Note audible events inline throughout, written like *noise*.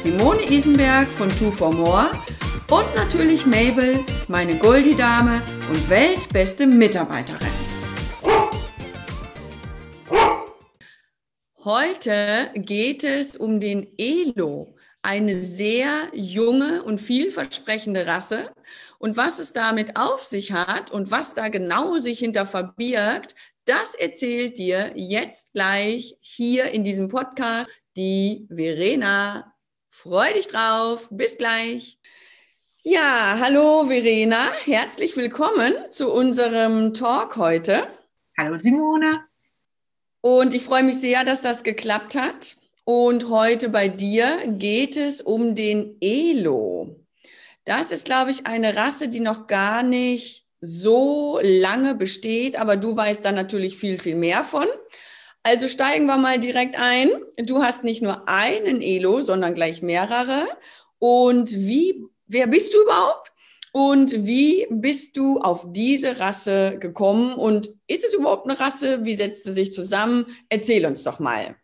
Simone Isenberg von Two for More und natürlich Mabel, meine Goldie-Dame und weltbeste Mitarbeiterin. Heute geht es um den Elo, eine sehr junge und vielversprechende Rasse. Und was es damit auf sich hat und was da genau sich hinter verbirgt, das erzählt dir jetzt gleich hier in diesem Podcast die Verena. Freu dich drauf. Bis gleich. Ja, hallo Verena. Herzlich willkommen zu unserem Talk heute. Hallo Simone. Und ich freue mich sehr, dass das geklappt hat. Und heute bei dir geht es um den Elo. Das ist, glaube ich, eine Rasse, die noch gar nicht so lange besteht, aber du weißt da natürlich viel, viel mehr von. Also steigen wir mal direkt ein. Du hast nicht nur einen Elo, sondern gleich mehrere. Und wie, wer bist du überhaupt? Und wie bist du auf diese Rasse gekommen? Und ist es überhaupt eine Rasse? Wie setzt sie sich zusammen? Erzähl uns doch mal.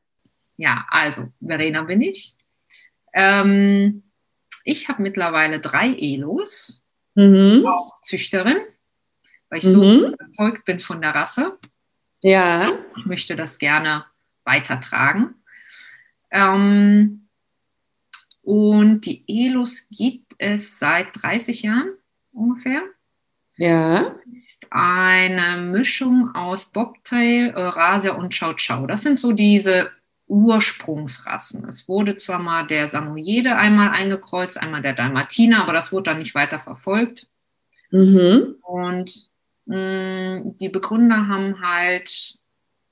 Ja, also Verena bin ich. Ähm, ich habe mittlerweile drei Elos, mhm. auch Züchterin, weil ich mhm. so überzeugt bin von der Rasse. Ja. Ich möchte das gerne weitertragen. Ähm, und die Elos gibt es seit 30 Jahren ungefähr. Ja. Ist eine Mischung aus Bobtail, Eurasia und Chow Chow. Das sind so diese Ursprungsrassen. Es wurde zwar mal der Samoyede einmal eingekreuzt, einmal der Dalmatiner, aber das wurde dann nicht weiter verfolgt. Mhm. Und die Begründer haben halt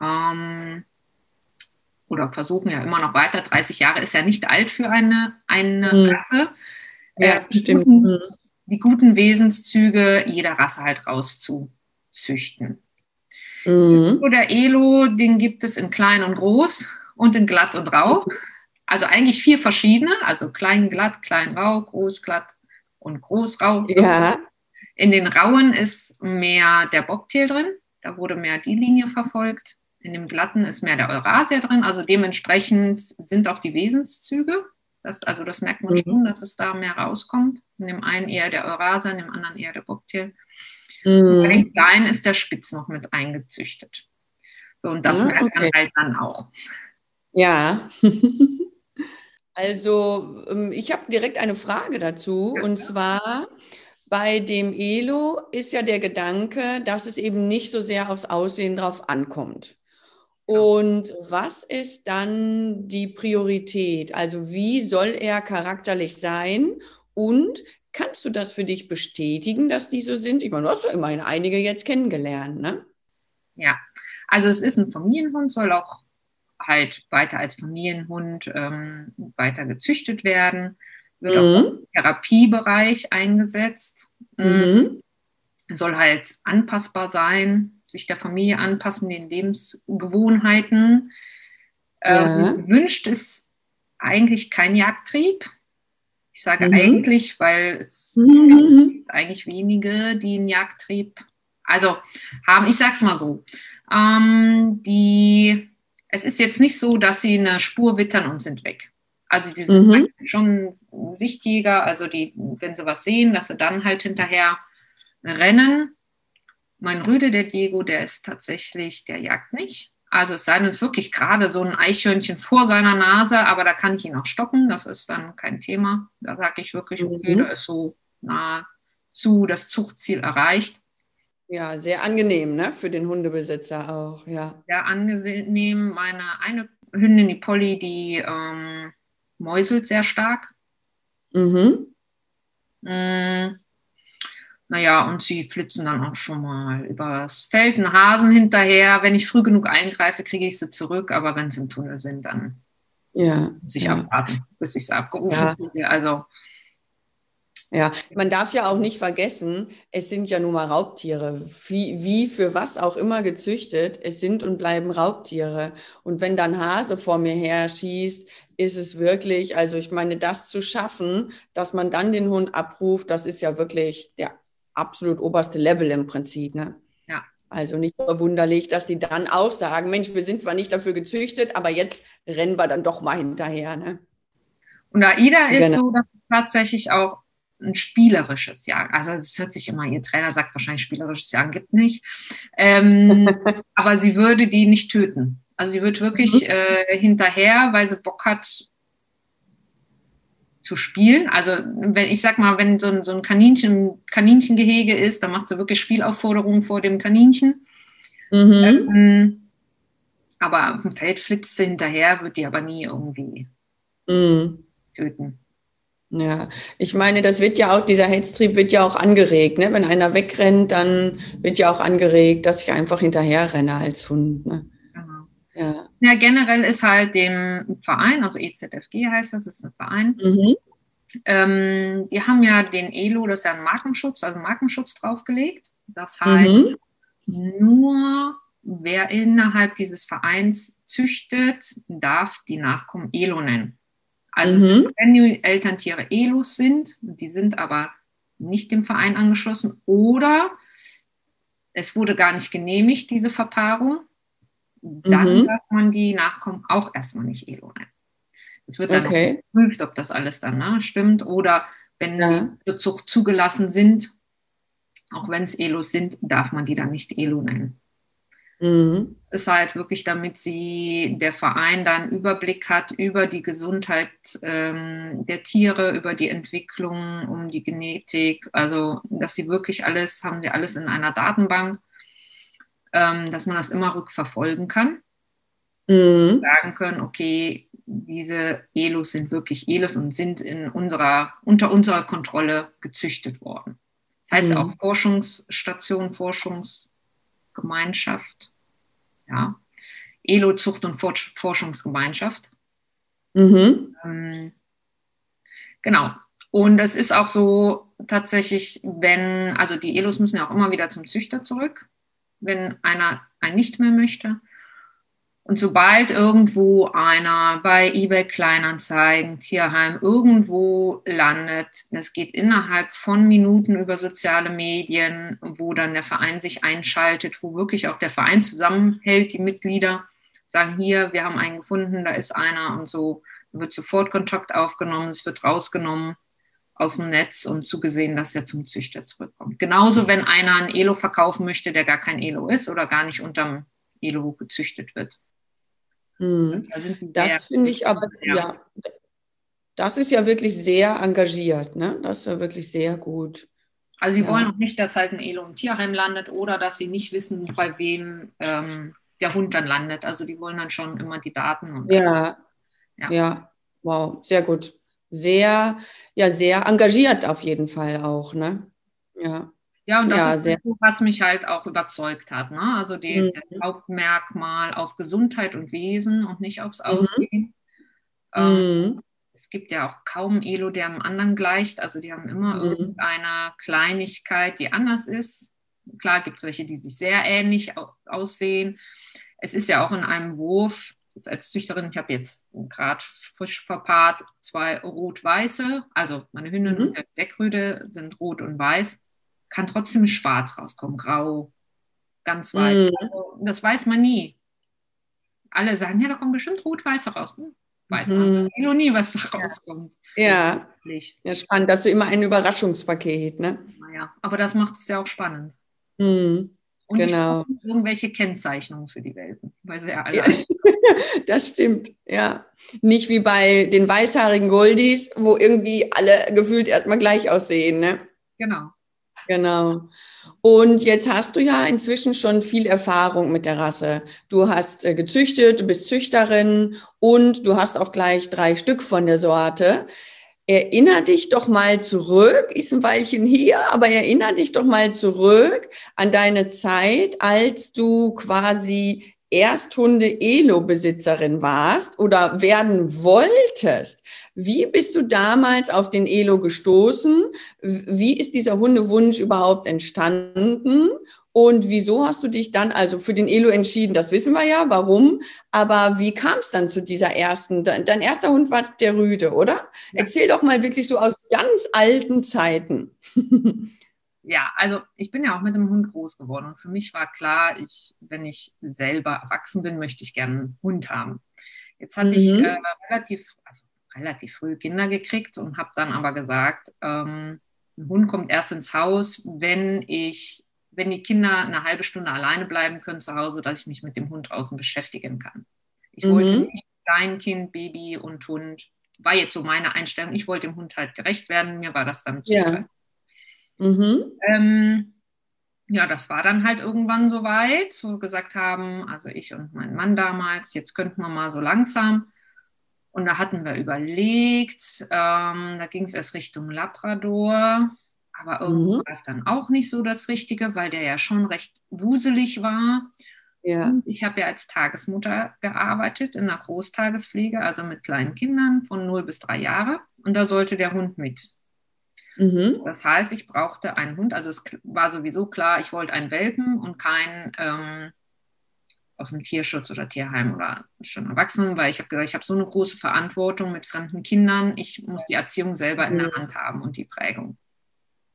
ähm, oder versuchen ja immer noch weiter, 30 Jahre ist ja nicht alt für eine, eine mhm. Rasse. Ja, äh, die, stimmt. Guten, mhm. die guten Wesenszüge jeder Rasse halt rauszuzüchten. Mhm. Der Elo, den gibt es in klein und groß und in glatt und rau. Also eigentlich vier verschiedene, also klein, glatt, klein, rau, groß, glatt und groß, rau. So. Ja. In den Rauen ist mehr der Bobtail drin, da wurde mehr die Linie verfolgt. In dem Glatten ist mehr der Eurasia drin, also dementsprechend sind auch die Wesenszüge. Das, also das merkt man mhm. schon, dass es da mehr rauskommt. In dem einen eher der Eurasia, in dem anderen eher der Bobtail. Mhm. Bei den Kleinen ist der Spitz noch mit eingezüchtet. So, und das ja, merkt okay. man halt dann auch. Ja. *laughs* also ähm, ich habe direkt eine Frage dazu. Ja. Und zwar, bei dem Elo ist ja der Gedanke, dass es eben nicht so sehr aufs Aussehen drauf ankommt. Und was ist dann die Priorität? Also wie soll er charakterlich sein? Und kannst du das für dich bestätigen, dass die so sind? Ich meine, du hast ja immerhin einige jetzt kennengelernt, ne? Ja, also es ist ein Familienhund, soll auch halt weiter als Familienhund ähm, weiter gezüchtet werden wird mhm. auch im Therapiebereich eingesetzt. Mhm. Soll halt anpassbar sein, sich der Familie anpassen, den Lebensgewohnheiten. Ja. Ähm, wünscht ist eigentlich kein Jagdtrieb. Ich sage mhm. eigentlich, weil es mhm. gibt eigentlich wenige, die einen Jagdtrieb also haben. Ich sage es mal so. Ähm, die, es ist jetzt nicht so, dass sie eine Spur wittern und sind weg. Also die sind mhm. schon Sichtjäger, also die, wenn sie was sehen, dass sie dann halt hinterher rennen. Mein Rüde, der Diego, der ist tatsächlich, der jagt nicht. Also es sei denn, es ist wirklich gerade so ein Eichhörnchen vor seiner Nase, aber da kann ich ihn auch stoppen, das ist dann kein Thema. Da sage ich wirklich, okay, mhm. da ist so nahezu das Zuchtziel erreicht. Ja, sehr angenehm, ne? Für den Hundebesitzer auch, ja. Sehr angenehm. Meine eine Hündin, die Polly, die ähm, mäuselt sehr stark. Mhm. Mm, naja, und sie flitzen dann auch schon mal übers Feld, einen Hasen hinterher. Wenn ich früh genug eingreife, kriege ich sie zurück, aber wenn sie im Tunnel sind, dann Ja. Muss ich ja. abwarten, bis ich es abgerufen ja. Also ja, man darf ja auch nicht vergessen, es sind ja nun mal Raubtiere. Wie, wie für was auch immer gezüchtet, es sind und bleiben Raubtiere. Und wenn dann Hase vor mir her schießt, ist es wirklich, also ich meine, das zu schaffen, dass man dann den Hund abruft, das ist ja wirklich der absolut oberste Level im Prinzip. Ne? Ja. Also nicht verwunderlich, dass die dann auch sagen, Mensch, wir sind zwar nicht dafür gezüchtet, aber jetzt rennen wir dann doch mal hinterher. Ne? Und AIDA ist genau. so, dass tatsächlich auch ein spielerisches Jagen. Also es hört sich immer, ihr Trainer sagt wahrscheinlich spielerisches Jagen gibt nicht. Ähm, *laughs* aber sie würde die nicht töten. Also sie wird wirklich mhm. äh, hinterher, weil sie Bock hat zu spielen. Also wenn ich sag mal, wenn so ein, so ein Kaninchen, Kaninchengehege ist, dann macht sie wirklich Spielaufforderungen vor dem Kaninchen. Mhm. Ähm, aber auf dem Feld flitzt sie hinterher, wird die aber nie irgendwie mhm. töten. Ja, ich meine, das wird ja auch, dieser Hetztrieb wird ja auch angeregt. Ne? Wenn einer wegrennt, dann wird ja auch angeregt, dass ich einfach hinterher renne als Hund. Ne? Genau. Ja. ja, generell ist halt dem Verein, also EZFG heißt das, ist ein Verein, mhm. ähm, die haben ja den ELO, das ist ja ein Markenschutz, also Markenschutz draufgelegt. Das heißt, mhm. nur wer innerhalb dieses Vereins züchtet, darf die Nachkommen ELO nennen. Also mhm. wenn die Elterntiere ELUS sind, die sind aber nicht dem Verein angeschlossen oder es wurde gar nicht genehmigt, diese Verpaarung, dann mhm. darf man die Nachkommen auch erstmal nicht ELO nennen. Es wird dann okay. geprüft, ob das alles dann ne, stimmt oder wenn ja. die zur Zucht zugelassen sind, auch wenn es ELOs sind, darf man die dann nicht ELO nennen. Mhm. Es ist halt wirklich, damit sie der Verein dann Überblick hat über die Gesundheit ähm, der Tiere, über die Entwicklung, um die Genetik, also dass sie wirklich alles, haben sie alles in einer Datenbank, ähm, dass man das immer rückverfolgen kann. Mhm. Sagen können, okay, diese Elos sind wirklich Elos und sind in unserer, unter unserer Kontrolle gezüchtet worden. Das heißt mhm. auch Forschungsstation, Forschungsgemeinschaft ja. ELO Zucht und Forschungsgemeinschaft. Mhm. Ähm, genau. Und es ist auch so tatsächlich, wenn, also die ELOs müssen ja auch immer wieder zum Züchter zurück, wenn einer ein nicht mehr möchte. Und sobald irgendwo einer bei eBay Kleinanzeigen, Tierheim irgendwo landet, das geht innerhalb von Minuten über soziale Medien, wo dann der Verein sich einschaltet, wo wirklich auch der Verein zusammenhält, die Mitglieder sagen hier, wir haben einen gefunden, da ist einer und so wird sofort Kontakt aufgenommen, es wird rausgenommen aus dem Netz und zugesehen, dass er zum Züchter zurückkommt. Genauso, wenn einer ein Elo verkaufen möchte, der gar kein Elo ist oder gar nicht unterm Elo gezüchtet wird. Mhm. Da das finde ich aber, ja. ja. das ist ja wirklich sehr engagiert, ne? Das ist ja wirklich sehr gut. Also sie ja. wollen auch nicht, dass halt ein Elo im Tierheim landet oder dass sie nicht wissen, bei wem ähm, der Hund dann landet. Also die wollen dann schon immer die Daten. ja. ja, ja, wow, sehr gut. Sehr, ja, sehr engagiert auf jeden Fall auch, ne? Ja. Ja, und das ja, ist, sehr. was mich halt auch überzeugt hat. Ne? Also die, mhm. das Hauptmerkmal auf Gesundheit und Wesen und nicht aufs mhm. Aussehen. Mhm. Ähm, es gibt ja auch kaum Elo, der am anderen gleicht. Also die haben immer mhm. irgendeine Kleinigkeit, die anders ist. Klar gibt es welche, die sich sehr ähnlich aussehen. Es ist ja auch in einem Wurf, als Züchterin, ich habe jetzt gerade frisch verpaart, zwei rot-weiße, also meine Hündin mhm. und der Deckrüde sind rot und weiß kann trotzdem schwarz rauskommen, grau, ganz weiß. Mm. Also, das weiß man nie. Alle sagen, ja, da kommt bestimmt rot-weiß raus. Hm, weiß mm. man mhm. noch nie, was da rauskommt. Ja. ja, spannend. Das ist immer ein Überraschungspaket, ne? Naja, aber das macht es ja auch spannend. Mm. Und genau. irgendwelche Kennzeichnungen für die Welpen, weil sie ja alle. Ja. *laughs* das stimmt, ja. Nicht wie bei den weißhaarigen Goldies, wo irgendwie alle gefühlt erstmal gleich aussehen, ne? Genau. Genau. Und jetzt hast du ja inzwischen schon viel Erfahrung mit der Rasse. Du hast äh, gezüchtet, du bist Züchterin und du hast auch gleich drei Stück von der Sorte. Erinner dich doch mal zurück, ist ein Weilchen hier, aber erinner dich doch mal zurück an deine Zeit, als du quasi Ersthunde-Elo-Besitzerin warst oder werden wolltest. Wie bist du damals auf den Elo gestoßen? Wie ist dieser Hundewunsch überhaupt entstanden? Und wieso hast du dich dann also für den Elo entschieden? Das wissen wir ja, warum. Aber wie kam es dann zu dieser ersten? Dein erster Hund war der Rüde, oder? Ja. Erzähl doch mal wirklich so aus ganz alten Zeiten. *laughs* ja, also ich bin ja auch mit dem Hund groß geworden und für mich war klar, ich, wenn ich selber erwachsen bin, möchte ich gerne einen Hund haben. Jetzt hatte mhm. ich äh, relativ, also relativ früh Kinder gekriegt und habe dann aber gesagt, ähm, ein Hund kommt erst ins Haus, wenn ich, wenn die Kinder eine halbe Stunde alleine bleiben können zu Hause, dass ich mich mit dem Hund außen beschäftigen kann. Ich mhm. wollte nicht Kind, Baby und Hund. War jetzt so meine Einstellung. Ich wollte dem Hund halt gerecht werden. Mir war das dann zu ja. Mhm. Ähm, ja, das war dann halt irgendwann so weit, wo wir gesagt haben, also ich und mein Mann damals, jetzt könnten wir mal so langsam. Und da hatten wir überlegt, ähm, da ging es erst Richtung Labrador, aber irgendwo mhm. war es dann auch nicht so das Richtige, weil der ja schon recht wuselig war. Ja. ich habe ja als Tagesmutter gearbeitet in einer Großtagespflege, also mit kleinen Kindern von 0 bis 3 Jahre. Und da sollte der Hund mit. Mhm. Das heißt, ich brauchte einen Hund. Also es war sowieso klar, ich wollte einen Welpen und keinen ähm, aus dem Tierschutz oder Tierheim oder schon Erwachsenen, weil ich habe gesagt, ich habe so eine große Verantwortung mit fremden Kindern. Ich muss die Erziehung selber in der mhm. Hand haben und die Prägung.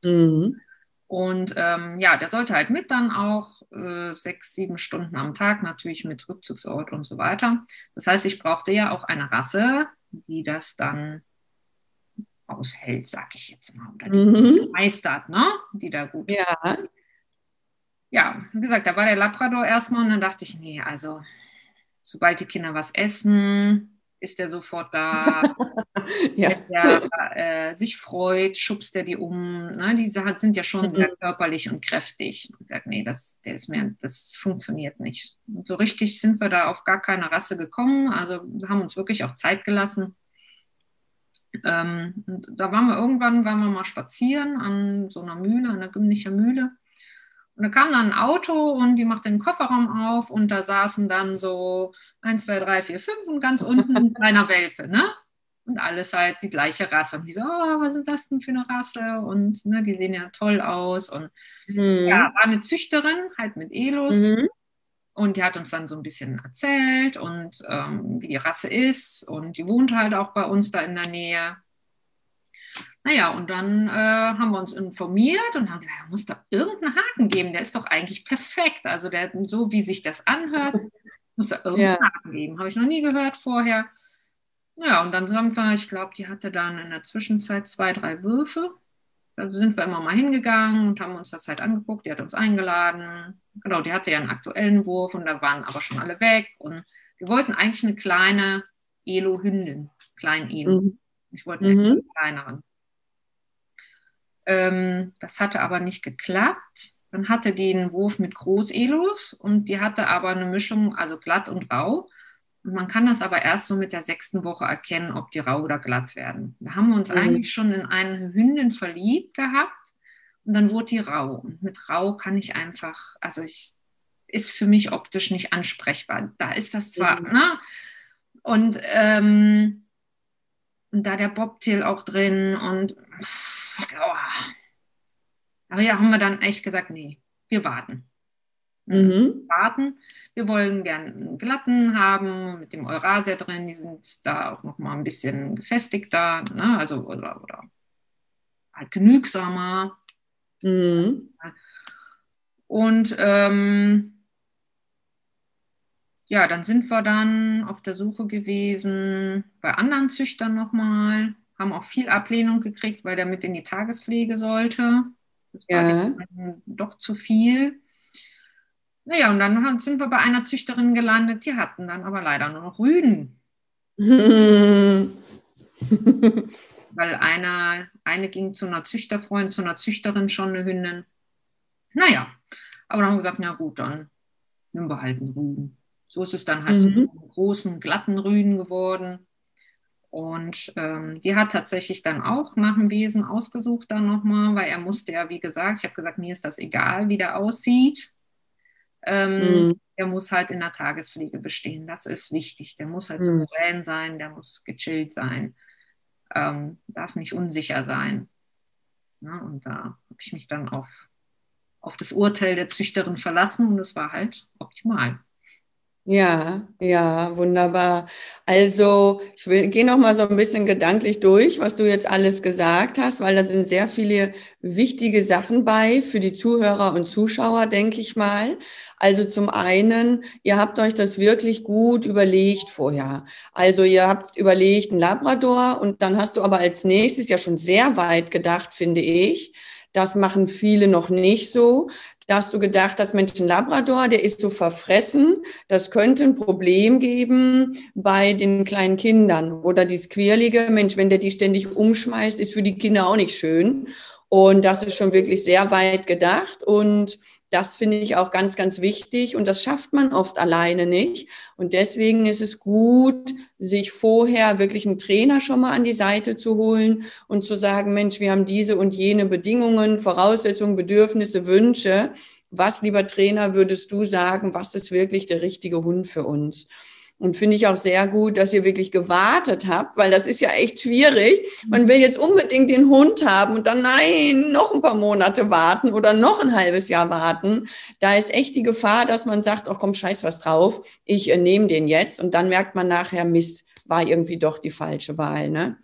Mhm. Und ähm, ja, der sollte halt mit dann auch äh, sechs, sieben Stunden am Tag, natürlich mit Rückzugsort und so weiter. Das heißt, ich brauchte ja auch eine Rasse, die das dann aushält, sag ich jetzt mal, oder die mhm. meistert, ne? Die da gut. Ja. Ja, wie gesagt, da war der Labrador erstmal und dann dachte ich, nee, also sobald die Kinder was essen, ist der sofort da. *laughs* ja. Wenn der äh, sich freut, schubst er die um. Ne? Die sind ja schon mhm. sehr körperlich und kräftig. Ich sage, nee, das, der ist mir, das funktioniert nicht. Und so richtig sind wir da auf gar keine Rasse gekommen. Also wir haben uns wirklich auch Zeit gelassen. Ähm, da waren wir irgendwann, waren wir mal spazieren an so einer Mühle, an einer Gymnicher Mühle. Und da kam dann ein Auto und die machte den Kofferraum auf und da saßen dann so 1, 2, 3, 4, 5 und ganz unten ein kleiner Welpe, ne? Und alles halt die gleiche Rasse. Und die so, oh, was ist das denn für eine Rasse? Und ne, die sehen ja toll aus. Und mhm. ja, war eine Züchterin, halt mit Elos. Mhm. Und die hat uns dann so ein bisschen erzählt und ähm, wie die Rasse ist. Und die wohnt halt auch bei uns da in der Nähe. Naja, und dann äh, haben wir uns informiert und haben gesagt, da muss doch irgendeinen Haken geben. Der ist doch eigentlich perfekt. Also der, so wie sich das anhört, muss da irgendeinen ja. Haken geben. Habe ich noch nie gehört vorher. Ja, und dann sagen wir, ich glaube, die hatte dann in der Zwischenzeit zwei, drei Würfe. Da sind wir immer mal hingegangen und haben uns das halt angeguckt. Die hat uns eingeladen. Genau, die hatte ja einen aktuellen Wurf und da waren aber schon alle weg. Und wir wollten eigentlich eine kleine Elo-Hündin, kleinen Elo. Mhm. Ich wollte einen mhm. kleineren. Ähm, das hatte aber nicht geklappt. Dann hatte die einen Wurf mit Groß-Elos und die hatte aber eine Mischung, also glatt und rau. Und man kann das aber erst so mit der sechsten Woche erkennen, ob die rau oder glatt werden. Da haben wir uns mhm. eigentlich schon in eine Hündin verliebt gehabt und dann wurde die rau. Und mit rau kann ich einfach, also ich, ist für mich optisch nicht ansprechbar. Da ist das zwar, mhm. ne? Und, ähm, und da der Bobtail auch drin und oh. aber ja, haben wir dann echt gesagt, nee, wir warten. Mhm. Warten. Wir wollen gerne einen glatten haben mit dem Eurasia drin. Die sind da auch noch mal ein bisschen gefestigter, ne? also oder, oder halt genügsamer. Mhm. Und ähm, ja, dann sind wir dann auf der Suche gewesen bei anderen Züchtern nochmal haben auch viel Ablehnung gekriegt, weil der mit in die Tagespflege sollte. Das war ja. doch zu viel. Naja, und dann sind wir bei einer Züchterin gelandet, die hatten dann aber leider nur noch Rüden. *laughs* weil eine, eine ging zu einer Züchterfreundin, zu einer Züchterin schon eine Hündin. Naja, aber dann haben wir gesagt, na gut, dann nehmen wir halt einen Rüden. So ist es dann halt mhm. zu einem großen, glatten Rüden geworden. Und ähm, die hat tatsächlich dann auch nach dem Wesen ausgesucht dann nochmal, weil er musste ja, wie gesagt, ich habe gesagt, mir ist das egal, wie der aussieht. Ähm, mhm. Der muss halt in der Tagespflege bestehen. Das ist wichtig. Der muss halt mhm. souverän sein, der muss gechillt sein, ähm, darf nicht unsicher sein. Ja, und da habe ich mich dann auf, auf das Urteil der Züchterin verlassen und es war halt optimal. Ja, ja, wunderbar. Also ich will, gehe noch mal so ein bisschen gedanklich durch, was du jetzt alles gesagt hast, weil da sind sehr viele wichtige Sachen bei für die Zuhörer und Zuschauer, denke ich mal. Also zum einen, ihr habt euch das wirklich gut überlegt vorher. Also ihr habt überlegt ein Labrador und dann hast du aber als nächstes ja schon sehr weit gedacht, finde ich. Das machen viele noch nicht so. Da hast du gedacht, das Mensch, ein Labrador, der ist so verfressen. Das könnte ein Problem geben bei den kleinen Kindern. Oder dieses quirlige, Mensch, wenn der die ständig umschmeißt, ist für die Kinder auch nicht schön. Und das ist schon wirklich sehr weit gedacht. Und das finde ich auch ganz, ganz wichtig und das schafft man oft alleine nicht. Und deswegen ist es gut, sich vorher wirklich einen Trainer schon mal an die Seite zu holen und zu sagen, Mensch, wir haben diese und jene Bedingungen, Voraussetzungen, Bedürfnisse, Wünsche. Was, lieber Trainer, würdest du sagen, was ist wirklich der richtige Hund für uns? Und finde ich auch sehr gut, dass ihr wirklich gewartet habt, weil das ist ja echt schwierig. Man will jetzt unbedingt den Hund haben und dann nein, noch ein paar Monate warten oder noch ein halbes Jahr warten. Da ist echt die Gefahr, dass man sagt, ach komm, scheiß was drauf, ich äh, nehme den jetzt und dann merkt man nachher, Mist, war irgendwie doch die falsche Wahl. Ne?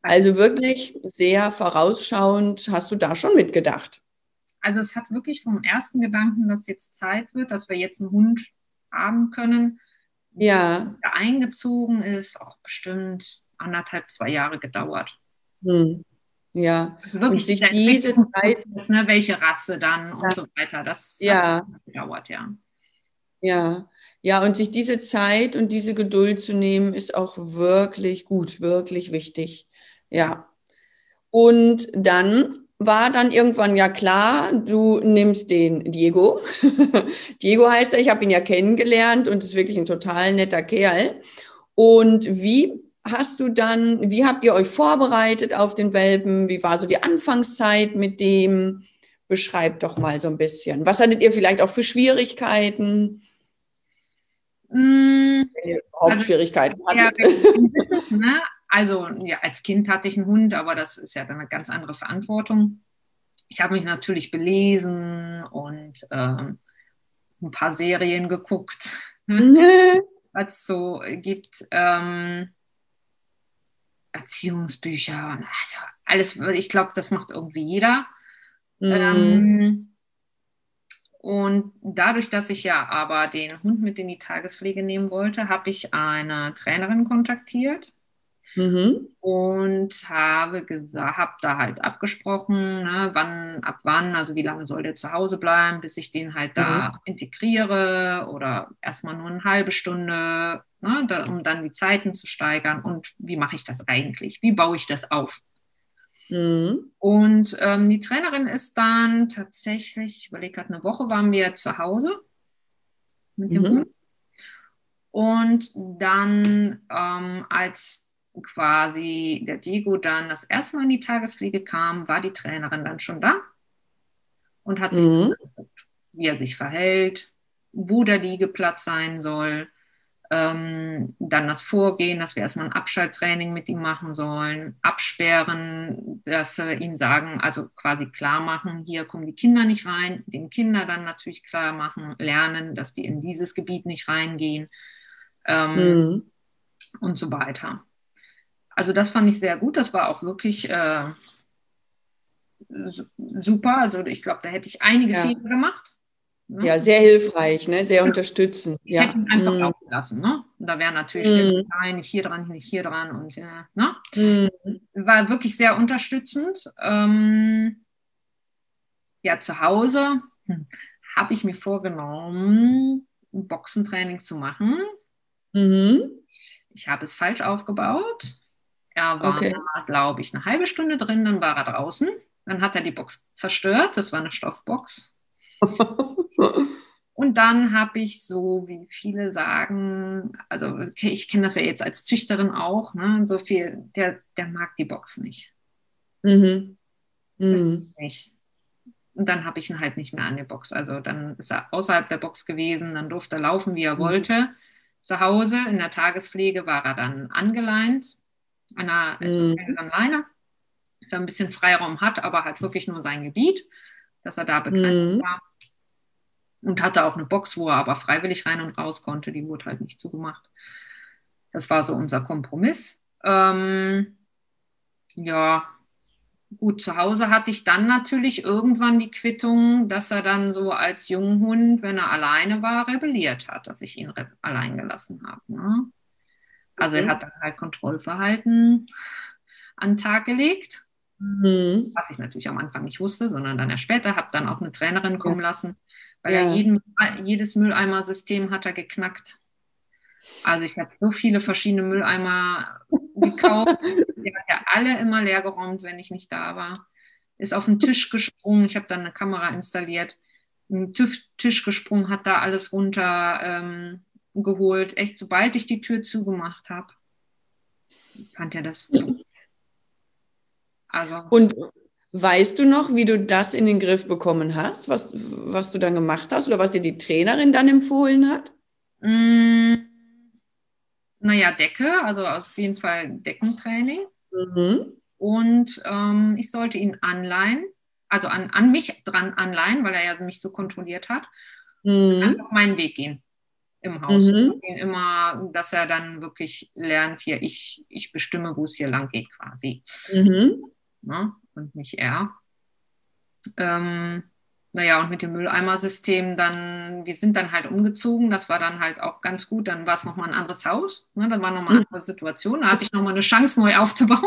Also wirklich sehr vorausschauend hast du da schon mitgedacht. Also es hat wirklich vom ersten Gedanken, dass jetzt Zeit wird, dass wir jetzt einen Hund haben können, ja. eingezogen ist, auch bestimmt anderthalb, zwei Jahre gedauert. Hm. Ja, also wirklich und sich diese Zeit, ist, ne, welche Rasse dann ja. und so weiter, das ja. hat gedauert, ja. Ja, ja, und sich diese Zeit und diese Geduld zu nehmen, ist auch wirklich gut, wirklich wichtig. Ja. Und dann war dann irgendwann ja klar, du nimmst den Diego. *laughs* Diego heißt er, ich habe ihn ja kennengelernt und ist wirklich ein total netter Kerl. Und wie hast du dann, wie habt ihr euch vorbereitet auf den Welpen? Wie war so die Anfangszeit mit dem? Beschreibt doch mal so ein bisschen. Was hattet ihr vielleicht auch für Schwierigkeiten? Mmh, Hauptschwierigkeiten also, hattet. Ja, ne? Also ja, als Kind hatte ich einen Hund, aber das ist ja dann eine ganz andere Verantwortung. Ich habe mich natürlich belesen und ähm, ein paar Serien geguckt, *laughs* was es so gibt. Ähm, Erziehungsbücher, also alles, ich glaube, das macht irgendwie jeder. Mhm. Ähm, und dadurch, dass ich ja aber den Hund mit in die Tagespflege nehmen wollte, habe ich eine Trainerin kontaktiert Mhm. Und habe gesagt, habe da halt abgesprochen, ne, wann, ab wann, also wie lange soll der zu Hause bleiben, bis ich den halt da mhm. integriere oder erstmal nur eine halbe Stunde, ne, da, um dann die Zeiten zu steigern und wie mache ich das eigentlich? Wie baue ich das auf? Mhm. Und ähm, die Trainerin ist dann tatsächlich, ich überlege gerade, eine Woche waren wir zu Hause mit dem mhm. Hund. Und dann, ähm, als quasi der Diego dann das erste Mal in die Tagespflege kam, war die Trainerin dann schon da und hat sich mhm. geguckt, wie er sich verhält, wo der Liegeplatz sein soll. Ähm, dann das Vorgehen, dass wir erstmal ein Abschalttraining mit ihm machen sollen, absperren, dass wir ihm sagen, also quasi klar machen, hier kommen die Kinder nicht rein, den Kinder dann natürlich klar machen, lernen, dass die in dieses Gebiet nicht reingehen ähm, mhm. und so weiter. Also das fand ich sehr gut. Das war auch wirklich äh, super. Also ich glaube, da hätte ich einige ja. Fehler gemacht. Ne? Ja, sehr hilfreich, ne? sehr ja. unterstützend. Ich ja. hätte ihn einfach mm. laufen lassen. Ne? Und da wäre natürlich mm. nein, nicht hier dran, nicht hier dran. Und äh, ne? Mm. war wirklich sehr unterstützend. Ähm, ja, zu Hause hm, habe ich mir vorgenommen, ein Boxentraining zu machen. Mhm. Ich habe es falsch aufgebaut. Er war, okay. glaube ich, eine halbe Stunde drin, dann war er draußen. Dann hat er die Box zerstört. Das war eine Stoffbox. *laughs* Und dann habe ich so, wie viele sagen, also ich kenne das ja jetzt als Züchterin auch, ne, so viel, der, der mag die Box nicht. Mhm. Mhm. nicht. Und dann habe ich ihn halt nicht mehr an der Box. Also dann ist er außerhalb der Box gewesen, dann durfte er laufen, wie er mhm. wollte. Zu Hause in der Tagespflege war er dann angeleint an einer mhm. längeren Leine, dass er ein bisschen Freiraum hat, aber halt wirklich nur sein Gebiet, dass er da begrenzt mhm. war. Und hatte auch eine Box, wo er aber freiwillig rein und raus konnte. Die wurde halt nicht zugemacht. Das war so unser Kompromiss. Ähm, ja, gut, zu Hause hatte ich dann natürlich irgendwann die Quittung, dass er dann so als Junghund, wenn er alleine war, rebelliert hat, dass ich ihn allein gelassen habe. Ne? Also okay. er hat dann halt Kontrollverhalten an den Tag gelegt, mhm. was ich natürlich am Anfang nicht wusste, sondern dann erst später, habe dann auch eine Trainerin kommen lassen, weil ja. er jeden, jedes Mülleimer-System hat er geknackt. Also ich habe so viele verschiedene Mülleimer gekauft. *laughs* Die hat ja alle immer leer geräumt, wenn ich nicht da war. Ist auf den Tisch gesprungen. Ich habe dann eine Kamera installiert. Ein Tisch gesprungen, hat da alles runter ähm, geholt. Echt, sobald ich die Tür zugemacht habe, fand er das. Also. Und weißt du noch, wie du das in den Griff bekommen hast, was, was du dann gemacht hast oder was dir die Trainerin dann empfohlen hat? Mm naja, Decke, also auf jeden Fall Deckentraining. Mhm. Und ähm, ich sollte ihn anleihen, also an, an mich dran anleihen, weil er ja mich so kontrolliert hat. Mhm. Einfach meinen Weg gehen im Haus. Mhm. Immer, dass er dann wirklich lernt, hier, ich, ich bestimme, wo es hier lang geht quasi. Mhm. Ja, ne? und nicht er. Ähm, naja, und mit dem Mülleimersystem dann, wir sind dann halt umgezogen, das war dann halt auch ganz gut, dann war es nochmal ein anderes Haus, ne? dann war nochmal eine mhm. andere Situation, da hatte ich nochmal eine Chance, neu aufzubauen.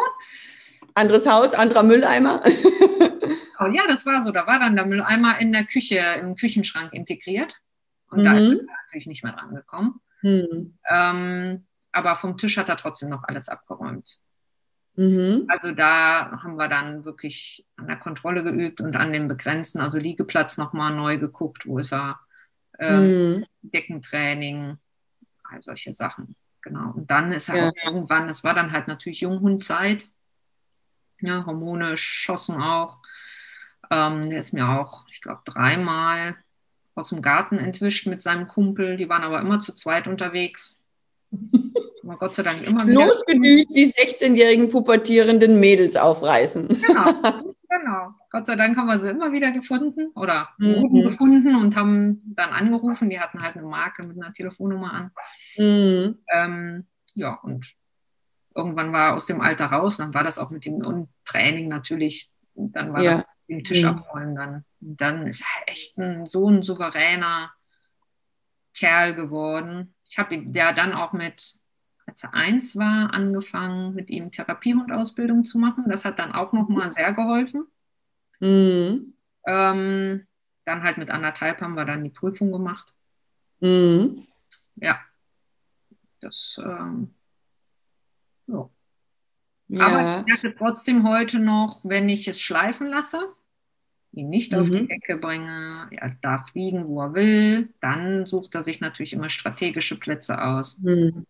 Anderes Haus, anderer Mülleimer. *laughs* oh, ja, das war so, da war dann der Mülleimer in der Küche, im Küchenschrank integriert und mhm. da ist er natürlich nicht mehr dran gekommen. Mhm. Ähm, aber vom Tisch hat er trotzdem noch alles abgeräumt. Mhm. Also da haben wir dann wirklich an der Kontrolle geübt und an dem Begrenzen, also Liegeplatz nochmal neu geguckt, wo ist er, ähm, mhm. Deckentraining, all solche Sachen. Genau. Und dann ist er ja. auch irgendwann, das war dann halt natürlich Junghundzeit, ja, Hormone schossen auch. Ähm, der ist mir auch, ich glaube, dreimal aus dem Garten entwischt mit seinem Kumpel. Die waren aber immer zu zweit unterwegs. Aber Gott sei Dank immer wieder. Losgedüst die 16-jährigen pubertierenden Mädels aufreißen. Genau, genau. Gott sei Dank haben wir sie immer wieder gefunden oder mhm. gefunden und haben dann angerufen. Die hatten halt eine Marke mit einer Telefonnummer an. Mhm. Ähm, ja, und irgendwann war aus dem Alter raus. Dann war das auch mit dem Training natürlich. Dann war ja. das mit dem Tisch mhm. abräumen dann. Und dann ist er echt ein, so ein souveräner Kerl geworden. Ich habe ihn ja dann auch mit als er eins war, angefangen, mit ihm Therapiehundausbildung zu machen. Das hat dann auch nochmal sehr geholfen. Mhm. Ähm, dann halt mit anderthalb haben wir dann die Prüfung gemacht. Mhm. Ja. Das, ähm, ja. Ja. Aber ich merke trotzdem heute noch, wenn ich es schleifen lasse, ihn nicht mhm. auf die mhm. Ecke bringe, er darf liegen, wo er will, dann sucht er sich natürlich immer strategische Plätze aus. Mhm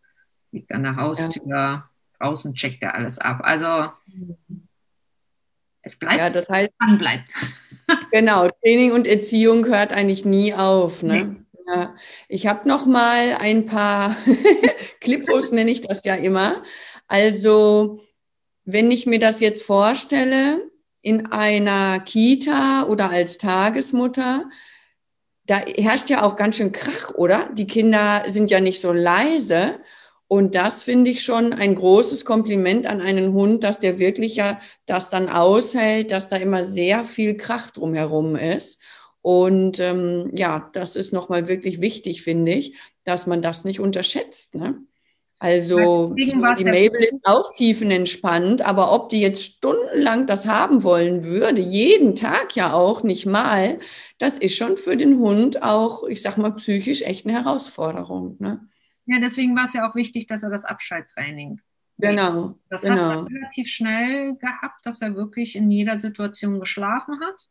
liegt an der Haustür, ja. draußen checkt er alles ab. Also es bleibt, ja, das heißt, man bleibt. *laughs* genau, Training und Erziehung hört eigentlich nie auf. Ne? Nee. Ja, ich habe noch mal ein paar *laughs* Clipos, nenne ich das ja immer. Also, wenn ich mir das jetzt vorstelle, in einer Kita oder als Tagesmutter, da herrscht ja auch ganz schön Krach, oder? Die Kinder sind ja nicht so leise. Und das finde ich schon ein großes Kompliment an einen Hund, dass der wirklich ja das dann aushält, dass da immer sehr viel Krach drumherum ist. Und ähm, ja, das ist nochmal wirklich wichtig, finde ich, dass man das nicht unterschätzt. Ne? Also die Mabel ist auch tiefenentspannt, aber ob die jetzt stundenlang das haben wollen würde, jeden Tag ja auch, nicht mal, das ist schon für den Hund auch, ich sag mal, psychisch echt eine Herausforderung. Ne? Ja, deswegen war es ja auch wichtig, dass er das Abschalttraining. Genau. Das genau. hat er relativ schnell gehabt, dass er wirklich in jeder Situation geschlafen hat.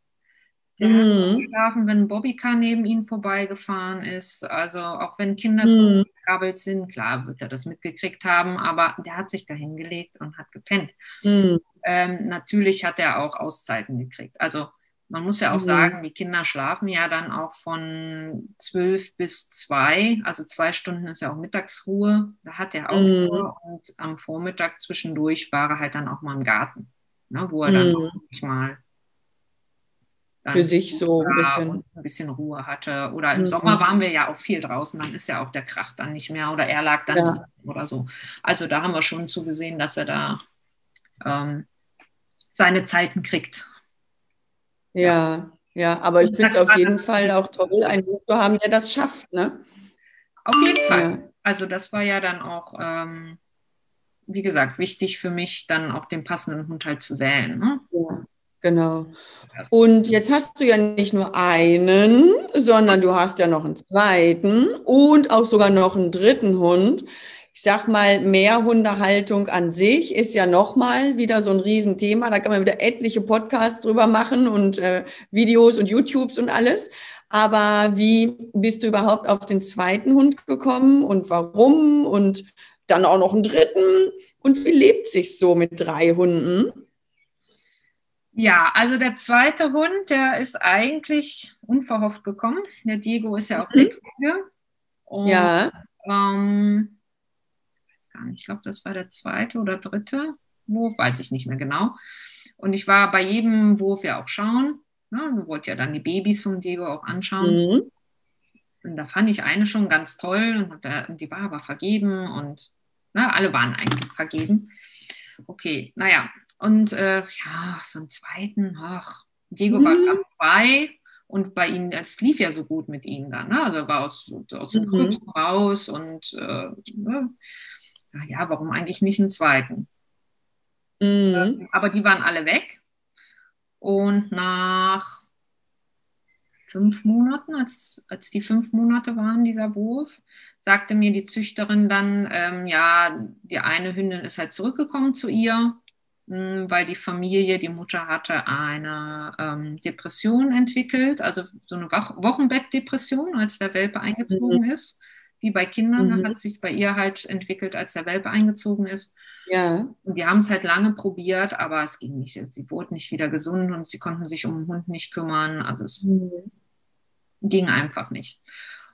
Der mhm. hat geschlafen, wenn ein Bobbycar neben ihm vorbeigefahren ist. Also auch wenn Kinder mhm. gekrabbelt sind, klar wird er das mitgekriegt haben, aber der hat sich da hingelegt und hat gepennt. Mhm. Ähm, natürlich hat er auch Auszeiten gekriegt. Also Man muss ja auch mhm. sagen, die Kinder schlafen ja dann auch von zwölf bis zwei. Also zwei Stunden ist ja auch Mittagsruhe. Da hat er auch mhm. Ruhe. Und am Vormittag zwischendurch war er halt dann auch mal im Garten, ne, wo er dann mhm. auch mal für sich so ein bisschen. ein bisschen Ruhe hatte. Oder im mhm. Sommer waren wir ja auch viel draußen, dann ist ja auch der Krach dann nicht mehr oder er lag dann ja. oder so. Also da haben wir schon zugesehen, dass er da ähm, seine Zeiten kriegt. Ja, ja, aber ich finde es auf jeden Fall auch toll, einen Buch zu haben, der das schafft, ne? Auf jeden Fall. Ja. Also das war ja dann auch, ähm, wie gesagt, wichtig für mich, dann auch den passenden Hund halt zu wählen. Ne? Genau. Und jetzt hast du ja nicht nur einen, sondern du hast ja noch einen zweiten und auch sogar noch einen dritten Hund. Ich sag mal, Mehrhundehaltung an sich ist ja nochmal wieder so ein Riesenthema. Da kann man wieder etliche Podcasts drüber machen und äh, Videos und YouTubes und alles. Aber wie bist du überhaupt auf den zweiten Hund gekommen und warum? Und dann auch noch einen dritten? Und wie lebt sich so mit drei Hunden? Ja, also der zweite Hund, der ist eigentlich unverhofft gekommen. Der Diego ist ja auf der Kühe. Und, ja. Ähm, ich weiß gar nicht, ich glaube, das war der zweite oder dritte Wurf, weiß ich nicht mehr genau. Und ich war bei jedem Wurf ja auch schauen. Ne? wollte ja dann die Babys von Diego auch anschauen. Mhm. Und da fand ich eine schon ganz toll und die war aber vergeben und na, ne, alle waren eigentlich vergeben. Okay, naja, und äh, ja, so einen zweiten, ach, Diego mhm. war gerade zwei und bei ihm, es lief ja so gut mit ihm dann. Ne? Also er war aus, aus dem mhm. raus und äh, ne? ja, warum eigentlich nicht einen zweiten? Mhm. Ähm, aber die waren alle weg. Und nach fünf Monaten, als, als die fünf Monate waren, dieser Wurf, sagte mir die Züchterin dann, ähm, ja, die eine Hündin ist halt zurückgekommen zu ihr weil die Familie, die Mutter hatte eine ähm, Depression entwickelt, also so eine Wochenbettdepression, als der Welpe eingezogen mhm. ist. Wie bei Kindern mhm. hat sich bei ihr halt entwickelt, als der Welpe eingezogen ist. Ja. Und die haben es halt lange probiert, aber es ging nicht. Sie wurde nicht wieder gesund und sie konnten sich um den Hund nicht kümmern. Also es mhm. ging einfach nicht.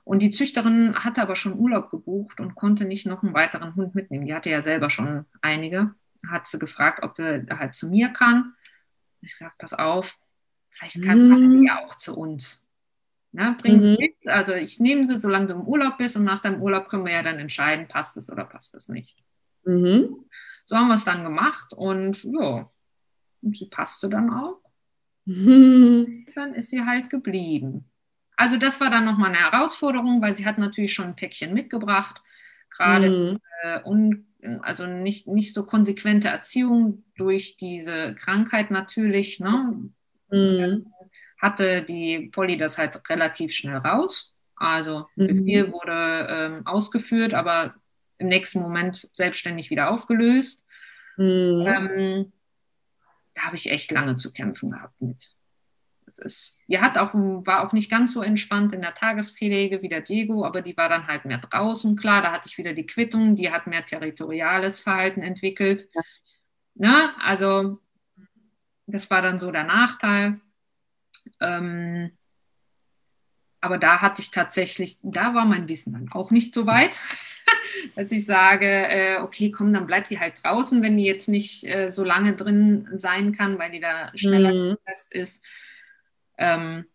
Und die Züchterin hatte aber schon Urlaub gebucht und konnte nicht noch einen weiteren Hund mitnehmen. Die hatte ja selber schon einige hat sie gefragt, ob er halt zu mir kann. Ich sage, pass auf, vielleicht kann mhm. ja auch zu uns. Ne, bring sie mhm. mit. Also ich nehme sie, solange du im Urlaub bist und nach deinem Urlaub können wir ja dann entscheiden, passt es oder passt es nicht. Mhm. So haben wir es dann gemacht und ja, und sie passte dann auch. Mhm. *laughs* Dann ist sie halt geblieben. Also das war dann nochmal eine Herausforderung, weil sie hat natürlich schon ein Päckchen mitgebracht. Gerade mhm. äh, un also nicht, nicht so konsequente Erziehung durch diese Krankheit natürlich. Ne? Mhm. Hatte die Polly das halt relativ schnell raus. Also mhm. Befehl wurde ähm, ausgeführt, aber im nächsten Moment selbstständig wieder aufgelöst. Mhm. Ähm, da habe ich echt lange zu kämpfen gehabt mit. Ist, die hat auch, war auch nicht ganz so entspannt in der Tagespflege wie der Diego, aber die war dann halt mehr draußen. Klar, da hatte ich wieder die Quittung, die hat mehr territoriales Verhalten entwickelt. Ja. Ne? Also, das war dann so der Nachteil. Ähm, aber da hatte ich tatsächlich, da war mein Wissen dann auch nicht so weit, *laughs* dass ich sage, äh, okay, komm, dann bleibt die halt draußen, wenn die jetzt nicht äh, so lange drin sein kann, weil die da schneller mhm. ist. Ähm,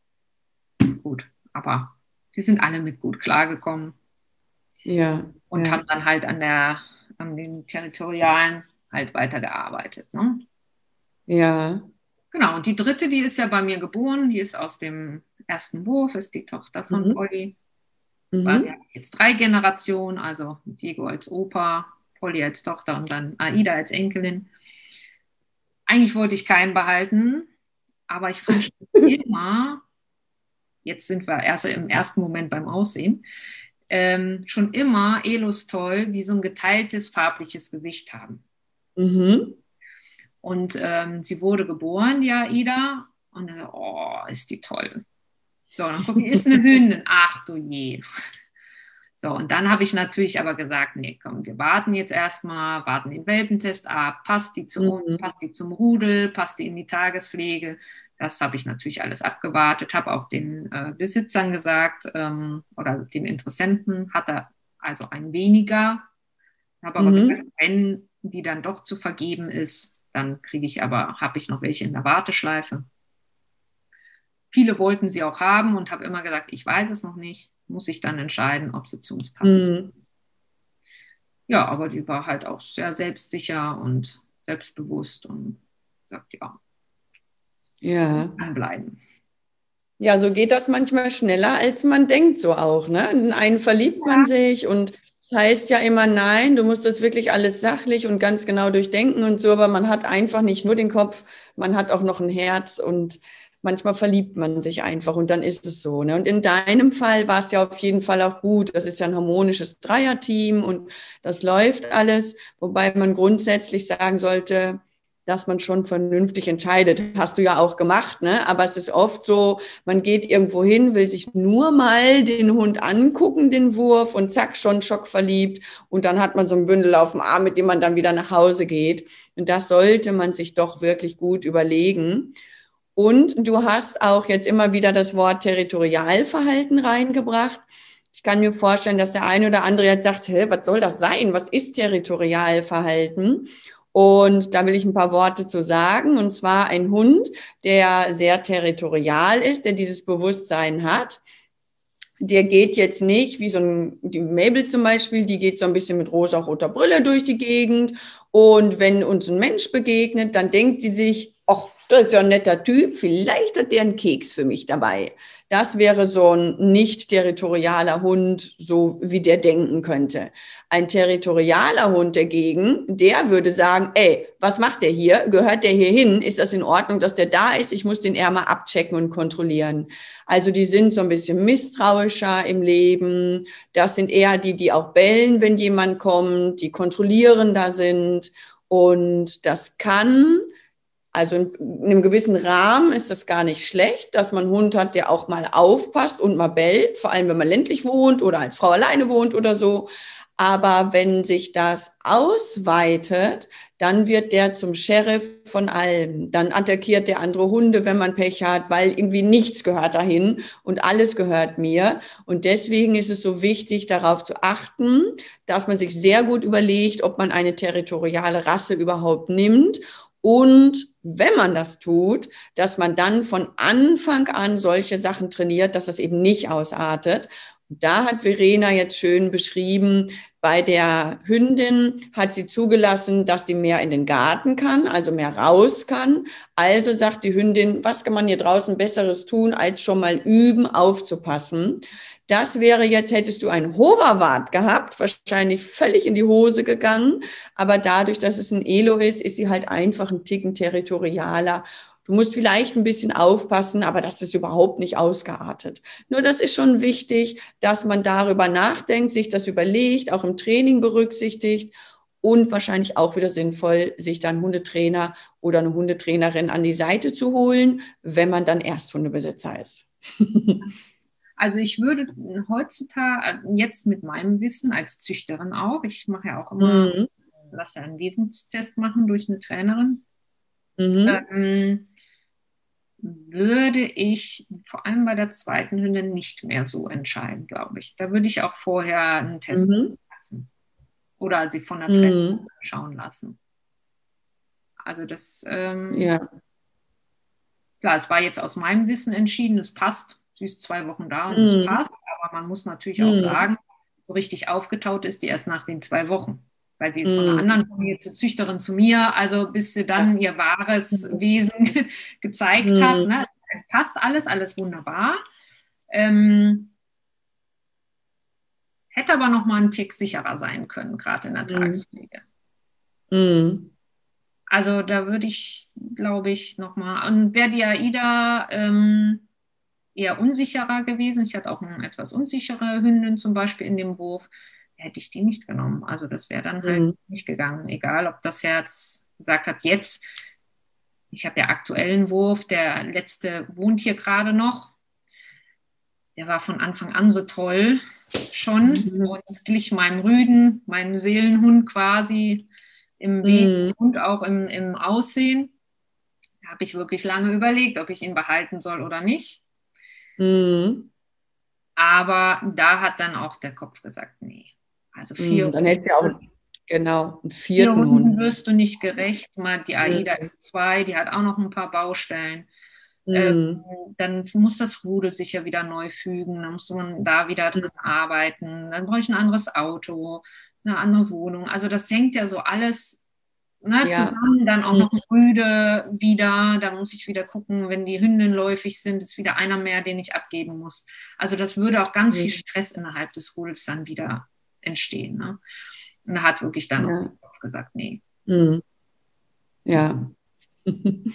gut, aber wir sind alle mit gut klargekommen. Ja. Und ja. haben dann halt an der, an den Territorialen halt weitergearbeitet. Ne? Ja. Genau, und die dritte, die ist ja bei mir geboren, die ist aus dem ersten Wurf, ist die Tochter von mhm. Polly. Mhm. Wir haben jetzt drei Generationen, also Diego als Opa, Polly als Tochter und dann Aida als Enkelin. Eigentlich wollte ich keinen behalten, aber ich fand *laughs* immer, jetzt sind wir erst im ersten Moment beim Aussehen, ähm, schon immer Elos toll, die so ein geteiltes farbliches Gesicht haben. Mhm. Und ähm, sie wurde geboren, die Aida, und dann, oh, ist die toll. So, dann gucke ich, ist eine *laughs* Hündin. Ach du je. So, und dann habe ich natürlich aber gesagt, nee, komm, wir warten jetzt erstmal, warten den Welpentest ab, passt die zu mhm. uns, passt die zum Rudel, passt die in die Tagespflege. Das habe ich natürlich alles abgewartet, habe auch den äh, Besitzern gesagt ähm, oder den Interessenten, hatte also ein weniger, habe aber mhm. gesagt, wenn die dann doch zu vergeben ist, dann kriege ich aber, habe ich noch welche in der Warteschleife. Viele wollten sie auch haben und habe immer gesagt, ich weiß es noch nicht, muss ich dann entscheiden, ob sie zu uns passen. Mhm. Ja, aber die war halt auch sehr selbstsicher und selbstbewusst und sagt, ja, ja. bleiben. Ja, so geht das manchmal schneller, als man denkt, so auch. Ne? In einen verliebt ja. man sich und das heißt ja immer, nein, du musst das wirklich alles sachlich und ganz genau durchdenken und so, aber man hat einfach nicht nur den Kopf, man hat auch noch ein Herz und manchmal verliebt man sich einfach und dann ist es so. Ne? Und in deinem Fall war es ja auf jeden Fall auch gut. Das ist ja ein harmonisches Dreierteam und das läuft alles, wobei man grundsätzlich sagen sollte, dass man schon vernünftig entscheidet. Hast du ja auch gemacht, ne? Aber es ist oft so, man geht irgendwo hin, will sich nur mal den Hund angucken, den Wurf, und zack, schon schockverliebt. Und dann hat man so ein Bündel auf dem Arm, mit dem man dann wieder nach Hause geht. Und das sollte man sich doch wirklich gut überlegen. Und du hast auch jetzt immer wieder das Wort Territorialverhalten reingebracht. Ich kann mir vorstellen, dass der eine oder andere jetzt sagt, Hä, was soll das sein? Was ist Territorialverhalten? Und da will ich ein paar Worte zu sagen. Und zwar ein Hund, der sehr territorial ist, der dieses Bewusstsein hat. Der geht jetzt nicht, wie so ein, die Mabel zum Beispiel, die geht so ein bisschen mit rosa-roter Brille durch die Gegend. Und wenn uns ein Mensch begegnet, dann denkt sie sich, ach, das ist ja ein netter Typ, vielleicht hat der einen Keks für mich dabei. Das wäre so ein nicht territorialer Hund, so wie der denken könnte. Ein territorialer Hund dagegen, der würde sagen, ey, was macht der hier? Gehört der hier hin? Ist das in Ordnung, dass der da ist? Ich muss den eher mal abchecken und kontrollieren. Also die sind so ein bisschen misstrauischer im Leben. Das sind eher die, die auch bellen, wenn jemand kommt, die kontrollierender sind. Und das kann also in, einem gewissen Rahmen ist das gar nicht schlecht, dass man einen Hund hat, der auch mal aufpasst und mal bellt, vor allem wenn man ländlich wohnt oder als Frau alleine wohnt oder so. Aber wenn sich das ausweitet, dann wird der zum Sheriff von allem. Dann attackiert der andere Hunde, wenn man Pech hat, weil irgendwie nichts gehört dahin und alles gehört mir. Und deswegen ist es so wichtig, darauf zu achten, dass man sich sehr gut überlegt, ob man eine territoriale Rasse überhaupt nimmt und wenn man das tut, dass man dann von Anfang an solche Sachen trainiert, dass das eben nicht ausartet. Da hat Verena jetzt schön beschrieben, bei der Hündin hat sie zugelassen, dass die mehr in den Garten kann, also mehr raus kann. Also sagt die Hündin, was kann man hier draußen Besseres tun, als schon mal üben, aufzupassen. Das wäre jetzt, hättest du einen Hoverwart gehabt, wahrscheinlich völlig in die Hose gegangen. Aber dadurch, dass es ein Elo ist, ist sie halt einfach ein Ticken territorialer. Du musst vielleicht ein bisschen aufpassen, aber das ist überhaupt nicht ausgeartet. Nur das ist schon wichtig, dass man darüber nachdenkt, sich das überlegt, auch im Training berücksichtigt und wahrscheinlich auch wieder sinnvoll, sich dann Hundetrainer oder eine Hundetrainerin an die Seite zu holen, wenn man dann Ersthundebesitzer ist. *laughs* Also ich würde heutzutage, äh, jetzt mit meinem Wissen als Züchterin auch, ich mache ja auch immer, mhm. lasse einen Wesenstest machen durch eine Trainerin, mhm. ähm, würde ich vor allem bei der zweiten Hündin nicht mehr so entscheiden, glaube ich. Da würde ich auch vorher einen Test mhm. lassen. Oder sie von der Trainerin mhm. schauen lassen. Also das, ähm, ja. klar, es war jetzt aus meinem Wissen entschieden, es passt sie ist zwei Wochen da und es mhm. passt, aber man muss natürlich auch mhm. sagen, so richtig aufgetaut ist die erst nach den zwei Wochen. Weil sie ist von einer mhm. anderen Familie zur Züchterin zu mir, also bis sie dann ihr wahres Wesen *laughs* gezeigt hat. Ne? Es passt alles, alles wunderbar. Ähm, hätte aber noch mal einen Tick sicherer sein können, gerade in der Tagespflege. Mhm. Also da würde ich, glaube ich, noch mal. Und wäre die AIDA ähm, eher unsicherer gewesen. Ich hatte auch eine etwas unsichere Hündin zum Beispiel in dem Wurf. Hätte ich die nicht genommen. Also das wäre dann halt mhm. nicht gegangen. Egal, ob das Herz gesagt hat, jetzt, ich habe ja aktuellen Wurf, der letzte wohnt hier gerade noch. Der war von Anfang an so toll schon mhm. und glich meinem Rüden, meinem Seelenhund quasi im Wesen mhm. und auch im, im Aussehen. Da habe ich wirklich lange überlegt, ob ich ihn behalten soll oder nicht. Mhm. Aber da hat dann auch der Kopf gesagt, nee. Also mhm, vier. Mhm, dann hätte ja auch genau einen vierten vier Hund. wirst du nicht gerecht. Die Aida mhm. ist zwei, die hat auch noch ein paar Baustellen. Ähm, mhm. dann muss das Rudel sich ja wieder neu fügen, dann muss man da wieder dran arbeiten, dann brauche ich ein anderes Auto, eine andere Wohnung. Also das hängt ja so alles ne, ja. zusammen, dann auch noch Rüde wieder, da muss ich wieder gucken, wenn die Hündin läufig sind, ist wieder einer mehr, den ich abgeben muss. Also das würde auch ganz mhm. viel Stress innerhalb des Rudels dann wieder entstehen. Ne? Und er hat wirklich dann ja. gesagt, nee. Mhm. Ja, *laughs*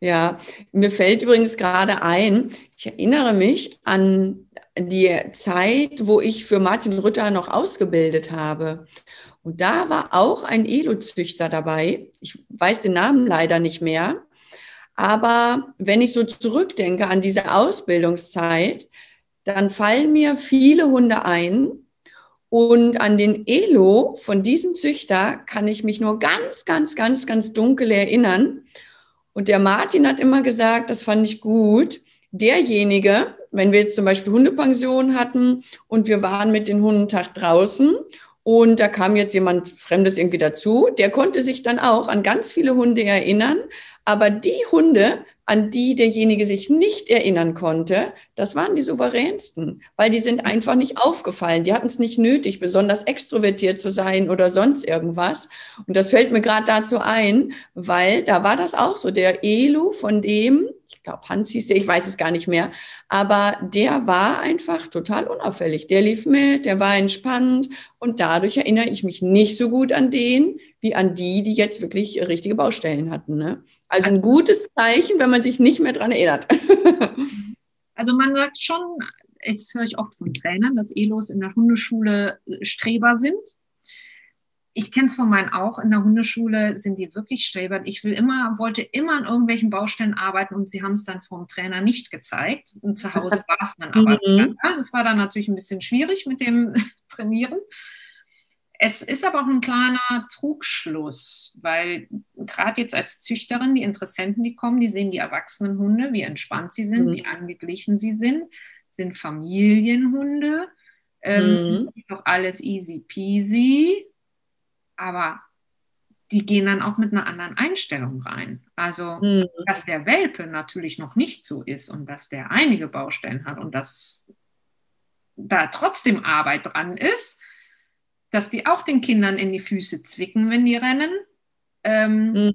Ja, mir fällt übrigens gerade ein, ich erinnere mich an die Zeit, wo ich für Martin Rütter noch ausgebildet habe. Und da war auch ein Elo-Züchter dabei. Ich weiß den Namen leider nicht mehr. Aber wenn ich so zurückdenke an diese Ausbildungszeit, dann fallen mir viele Hunde ein. Und an den Elo von diesem Züchter kann ich mich nur ganz, ganz, ganz, ganz dunkel erinnern. Und der Martin hat immer gesagt, das fand ich gut, derjenige, wenn wir jetzt zum Beispiel Hundepension hatten und wir waren mit den Hundentag draußen und da kam jetzt jemand Fremdes irgendwie dazu, der konnte sich dann auch an ganz viele Hunde erinnern, aber die Hunde, an die derjenige sich nicht erinnern konnte, das waren die souveränsten, weil die sind einfach nicht aufgefallen. Die hatten es nicht nötig, besonders extrovertiert zu sein oder sonst irgendwas. Und das fällt mir gerade dazu ein, weil da war das auch so. Der Elu von dem, ich glaube Hans hieß der, ich weiß es gar nicht mehr, aber der war einfach total unauffällig. Der lief mit, der war entspannt und dadurch erinnere ich mich nicht so gut an den, wie an die, die jetzt wirklich richtige Baustellen hatten. Ne? Also ein gutes Zeichen, wenn man sich nicht mehr daran erinnert. *laughs* Also man sagt schon, jetzt höre ich oft von Trainern, dass Elos in der Hundeschule Streber sind. Ich kenne es von meinen auch. In der Hundeschule sind die wirklich Streber. Ich will immer, wollte immer an irgendwelchen Baustellen arbeiten und sie haben es dann vom Trainer nicht gezeigt. Und zu Hause *laughs* war es dann aber. Mhm. Das war dann natürlich ein bisschen schwierig mit dem *laughs* Trainieren. Es ist aber auch ein kleiner Trugschluss, weil gerade jetzt als Züchterin, die Interessenten, die kommen, die sehen die erwachsenen Hunde, wie entspannt sie sind, mhm. wie angeglichen sie sind, sind Familienhunde, ähm, mhm. doch alles easy peasy, aber die gehen dann auch mit einer anderen Einstellung rein. Also, mhm. dass der Welpe natürlich noch nicht so ist und dass der einige Baustellen hat und dass da trotzdem Arbeit dran ist, dass die auch den Kindern in die Füße zwicken, wenn die rennen. Ähm, mhm.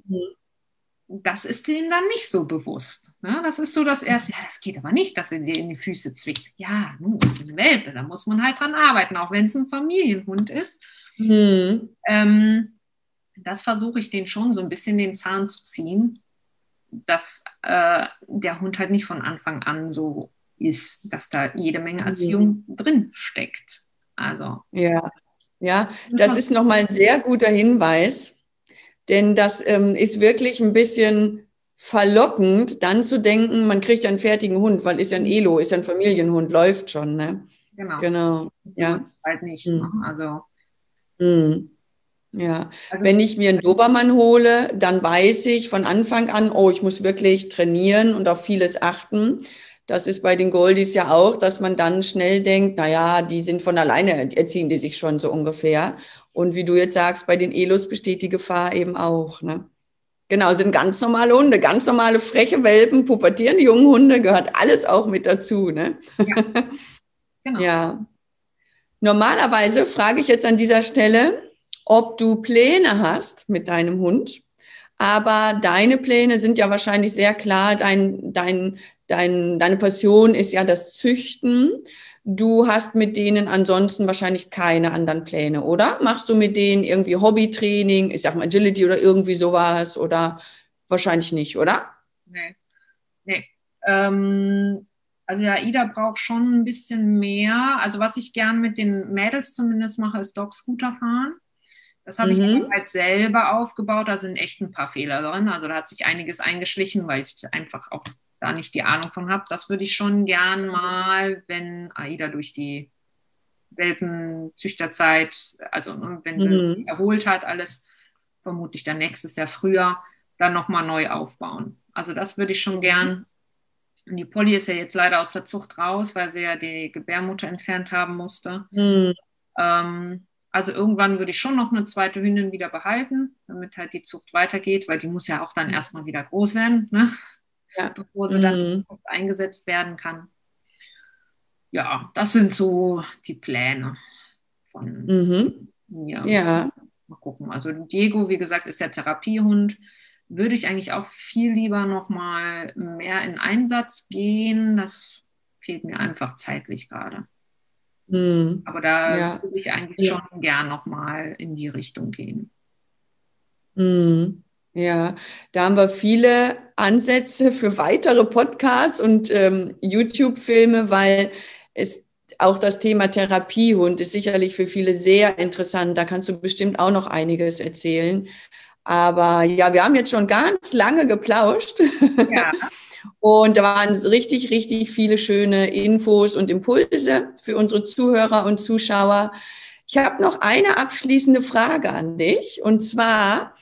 Das ist denen dann nicht so bewusst. Ne? Das ist so das Erste, ja, das geht aber nicht, dass er dir in die Füße zwickt. Ja, nun ist ein Welpe, da muss man halt dran arbeiten, auch wenn es ein Familienhund ist. Mhm. Ähm, das versuche ich den schon so ein bisschen den Zahn zu ziehen, dass äh, der Hund halt nicht von Anfang an so ist, dass da jede Menge mhm. Erziehung mhm. drin steckt. Also. Ja. Ja, das ist nochmal ein sehr guter Hinweis, denn das ähm, ist wirklich ein bisschen verlockend, dann zu denken, man kriegt einen fertigen Hund, weil ist ja ein Elo, ist ja ein Familienhund, läuft schon, ne? Genau. Genau. Ja. Halt nicht. Hm. Also. Hm. Ja, also, wenn ich mir einen Dobermann hole, dann weiß ich von Anfang an, oh, ich muss wirklich trainieren und auf vieles achten. Das ist bei den Goldies ja auch, dass man dann schnell denkt, na ja, die sind von alleine, erziehen die sich schon so ungefähr. Und wie du jetzt sagst, bei den Elos besteht die Gefahr eben auch. Ne? Genau, sind ganz normale Hunde, ganz normale freche Welpen, pubertierende junge Hunde, gehört alles auch mit dazu. Ne? Ja. *laughs* Genau. ja. Normalerweise frage ich jetzt an dieser Stelle, ob du Pläne hast mit deinem Hund. Aber deine Pläne sind ja wahrscheinlich sehr klar. Dein, dein, dein, deine Passion ist ja das Züchten. Du hast mit denen ansonsten wahrscheinlich keine anderen Pläne, oder? Machst du mit denen irgendwie Hobbytraining, ich sag mal Agility oder irgendwie sowas oder wahrscheinlich nicht, oder? Nee. Nee. Ähm, also ja, Ida braucht schon ein bisschen mehr. Also was ich gern mit den Mädels zumindest mache, ist Dog-Scooter fahren. Das habe mhm. ich halt selber aufgebaut. Da sind echt ein paar Fehler drin. Also da hat sich einiges eingeschlichen, weil ich einfach auch da nicht die Ahnung von habe. Das würde ich schon gern mal, wenn AIDA durch die Welpenzüchterzeit, also ne, wenn sie mhm. erholt hat, alles vermutlich dann nächstes Jahr früher, dann nochmal neu aufbauen. Also das würde ich schon gern. Und die Polly ist ja jetzt leider aus der Zucht raus, weil sie ja die Gebärmutter entfernt haben musste. Mhm. Ähm, also irgendwann würde ich schon noch eine zweite Hündin wieder behalten, damit halt die Zucht weitergeht, weil die muss ja auch dann erstmal wieder groß werden, ne? ja. bevor sie mhm. dann eingesetzt werden kann. Ja, das sind so die Pläne von mhm. mir. Ja. Mal gucken. Also Diego, wie gesagt, ist ja Therapiehund würde ich eigentlich auch viel lieber noch mal mehr in Einsatz gehen. Das fehlt mir einfach zeitlich gerade. Mhm. Aber da ja. würde ich eigentlich ja. schon gern noch mal in die Richtung gehen. Mhm. Ja, da haben wir viele Ansätze für weitere Podcasts und ähm, YouTube-Filme, weil es auch das Thema Therapiehund ist sicherlich für viele sehr interessant. Da kannst du bestimmt auch noch einiges erzählen. Aber ja, wir haben jetzt schon ganz lange geplauscht. Ja. *laughs* Und da waren richtig, richtig viele schöne Infos und Impulse für unsere Zuhörer und Zuschauer. Ich habe noch eine abschließende Frage an dich. Und zwar,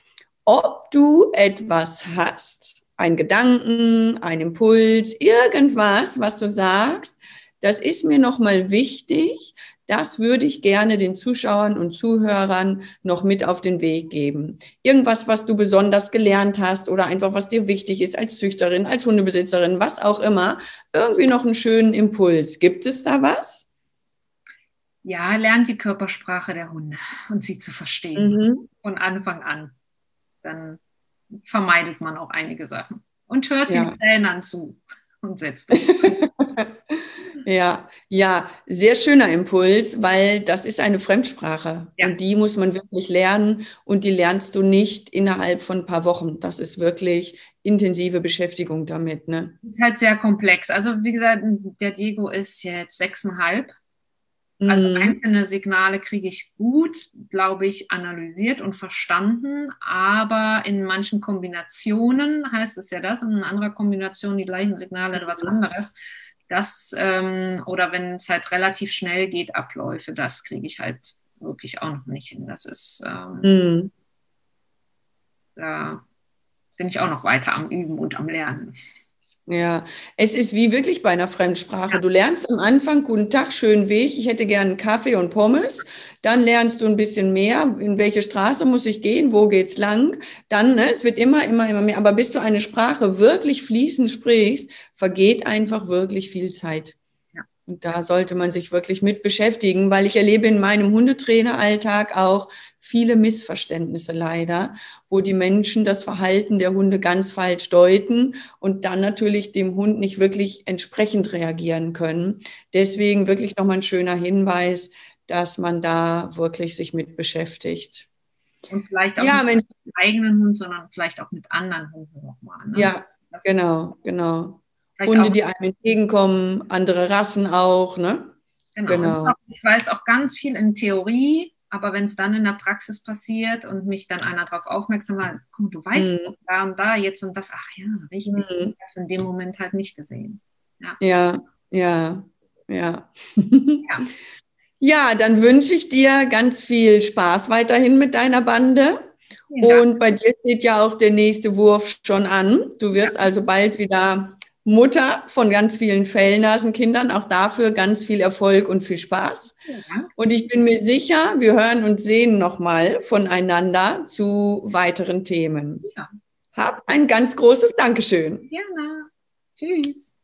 ob du etwas hast, ein Gedanken, ein Impuls, irgendwas, was du sagst, das ist mir nochmal wichtig, das würde ich gerne den Zuschauern und Zuhörern noch mit auf den Weg geben. Irgendwas, was du besonders gelernt hast oder einfach, was dir wichtig ist als Züchterin, als Hundebesitzerin, was auch immer. Irgendwie noch einen schönen Impuls. Gibt es da was? Ja, lernt die Körpersprache der Hunde und sie zu verstehen mhm. von Anfang an. Dann vermeidet man auch einige Sachen und hört ja. den Trainern zu und setzt. *laughs* Ja, ja, sehr schöner Impuls, weil das ist eine Fremdsprache ja. und die muss man wirklich lernen und die lernst du nicht innerhalb von ein paar Wochen. Das ist wirklich intensive Beschäftigung damit. Ne? Ist halt sehr komplex. Also wie gesagt, der Diego ist jetzt sechseinhalb. Also mhm. einzelne Signale kriege ich gut, glaube ich, analysiert und verstanden, aber in manchen Kombinationen heißt es ja das und in anderer Kombination die gleichen Signale etwas anderes das ähm, oder wenn es halt relativ schnell geht, Abläufe, das kriege ich halt wirklich auch noch nicht hin. Das ist, ähm, mhm. da bin ich auch noch weiter am Üben und am Lernen. Ja, es ist wie wirklich bei einer Fremdsprache. Du lernst am Anfang, guten Tag, schönen Weg, ich hätte gern Kaffee und Pommes. Dann lernst du ein bisschen mehr, in welche Straße muss ich gehen, wo geht's lang. Dann, ne, es wird immer, immer, immer mehr. Aber bis du eine Sprache wirklich fließend sprichst, vergeht einfach wirklich viel Zeit. Und da sollte man sich wirklich mit beschäftigen, weil ich erlebe in meinem Hundetraineralltag auch viele Missverständnisse leider, wo die Menschen das Verhalten der Hunde ganz falsch deuten und dann natürlich dem Hund nicht wirklich entsprechend reagieren können. Deswegen wirklich nochmal ein schöner Hinweis, dass man da wirklich sich mit beschäftigt. Und vielleicht auch ja, nicht mit dem eigenen Hund, sondern vielleicht auch mit anderen Hunden nochmal. Ne? Ja, das genau, genau. Hunde, die einem entgegenkommen, andere Rassen auch, ne? Genau. genau. Auch, ich weiß auch ganz viel in Theorie, aber wenn es dann in der Praxis passiert und mich dann einer darauf aufmerksam macht, komm, du weißt mhm. da und da jetzt und das, ach ja, richtig, mhm. das in dem Moment halt nicht gesehen. Ja, ja, ja. Ja, ja. *laughs* ja dann wünsche ich dir ganz viel Spaß weiterhin mit deiner Bande. Und bei dir steht ja auch der nächste Wurf schon an. Du wirst also bald wieder Mutter von ganz vielen Fellnasenkindern. Auch dafür ganz viel Erfolg und viel Spaß. Ja. Und ich bin mir sicher, wir hören und sehen nochmal voneinander zu weiteren Themen. Ja. Hab ein ganz großes Dankeschön. Gerne. Tschüss.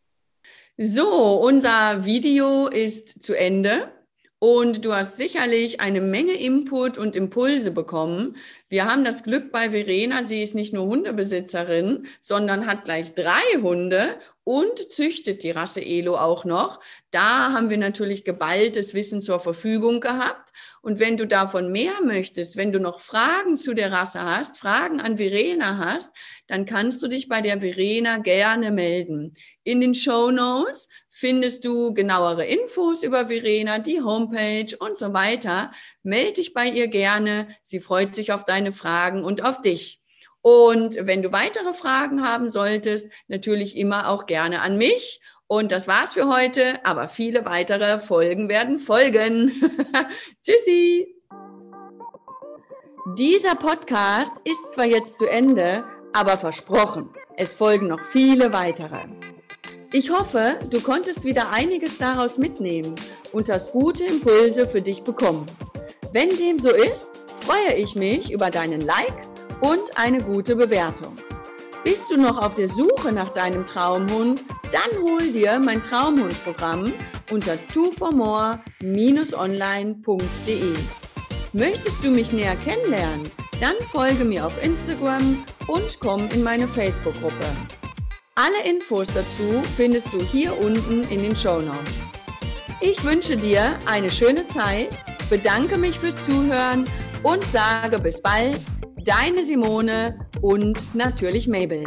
So, unser Video ist zu Ende. Und du hast sicherlich eine Menge Input und Impulse bekommen. Wir haben das Glück bei Verena, sie ist nicht nur Hundebesitzerin, sondern hat gleich drei Hunde und züchtet die Rasse Elo auch noch. Da haben wir natürlich geballtes Wissen zur Verfügung gehabt. Und wenn du davon mehr möchtest, wenn du noch Fragen zu der Rasse hast, Fragen an Verena hast, dann kannst du dich bei der Verena gerne melden. In den Show Notes findest du genauere Infos über Verena, die Homepage und so weiter. Melde dich bei ihr gerne. Sie freut sich auf deine Fragen und auf dich. Und wenn du weitere Fragen haben solltest, natürlich immer auch gerne an mich. Und das war's für heute, aber viele weitere Folgen werden folgen. *laughs* Tschüssi! Dieser Podcast ist zwar jetzt zu Ende, aber versprochen. Es folgen noch viele weitere. Ich hoffe, du konntest wieder einiges daraus mitnehmen und hast gute Impulse für dich bekommen. Wenn dem so ist, freue ich mich über deinen Like und eine gute Bewertung. Bist du noch auf der Suche nach deinem Traumhund? Dann hol dir mein Traumhundprogramm unter twoformore-online.de. Möchtest du mich näher kennenlernen? Dann folge mir auf Instagram und komm in meine Facebook-Gruppe. Alle Infos dazu findest du hier unten in den Show Notes. Ich wünsche dir eine schöne Zeit, bedanke mich fürs Zuhören und sage bis bald, deine Simone und natürlich Mabel.